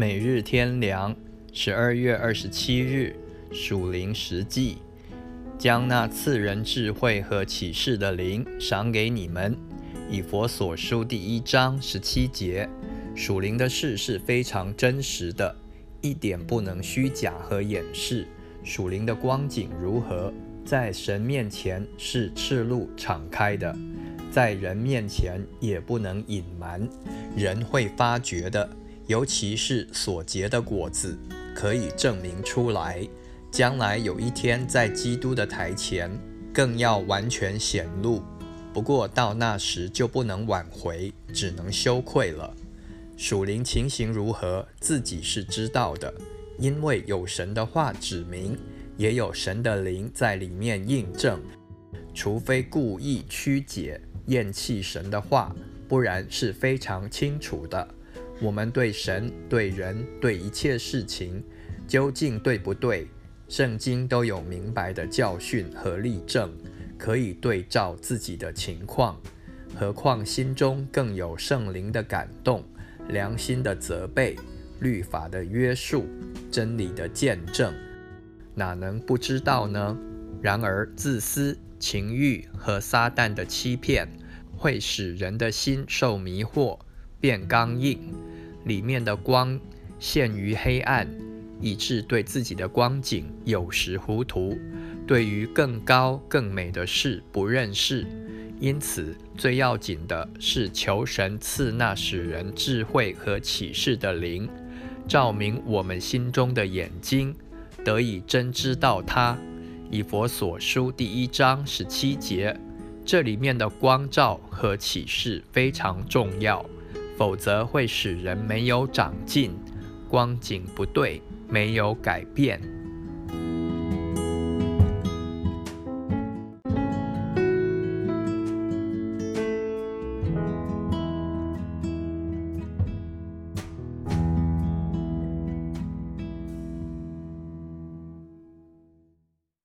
每日天良，十二月二十七日，属灵实际，将那赐人智慧和启示的灵赏给你们。以佛所书第一章十七节，属灵的事是非常真实的，一点不能虚假和掩饰。属灵的光景如何，在神面前是赤露敞开的，在人面前也不能隐瞒，人会发觉的。尤其是所结的果子，可以证明出来。将来有一天，在基督的台前，更要完全显露。不过到那时就不能挽回，只能羞愧了。属灵情形如何，自己是知道的，因为有神的话指明，也有神的灵在里面印证。除非故意曲解、厌弃神的话，不然是非常清楚的。我们对神、对人、对一切事情，究竟对不对？圣经都有明白的教训和例证，可以对照自己的情况。何况心中更有圣灵的感动、良心的责备、律法的约束、真理的见证，哪能不知道呢？然而，自私、情欲和撒旦的欺骗，会使人的心受迷惑，变刚硬。里面的光陷于黑暗，以致对自己的光景有时糊涂，对于更高更美的事不认识。因此，最要紧的是求神赐那使人智慧和启示的灵，照明我们心中的眼睛，得以真知道他。以佛所书第一章十七节，这里面的光照和启示非常重要。否则会使人没有长进，光景不对，没有改变。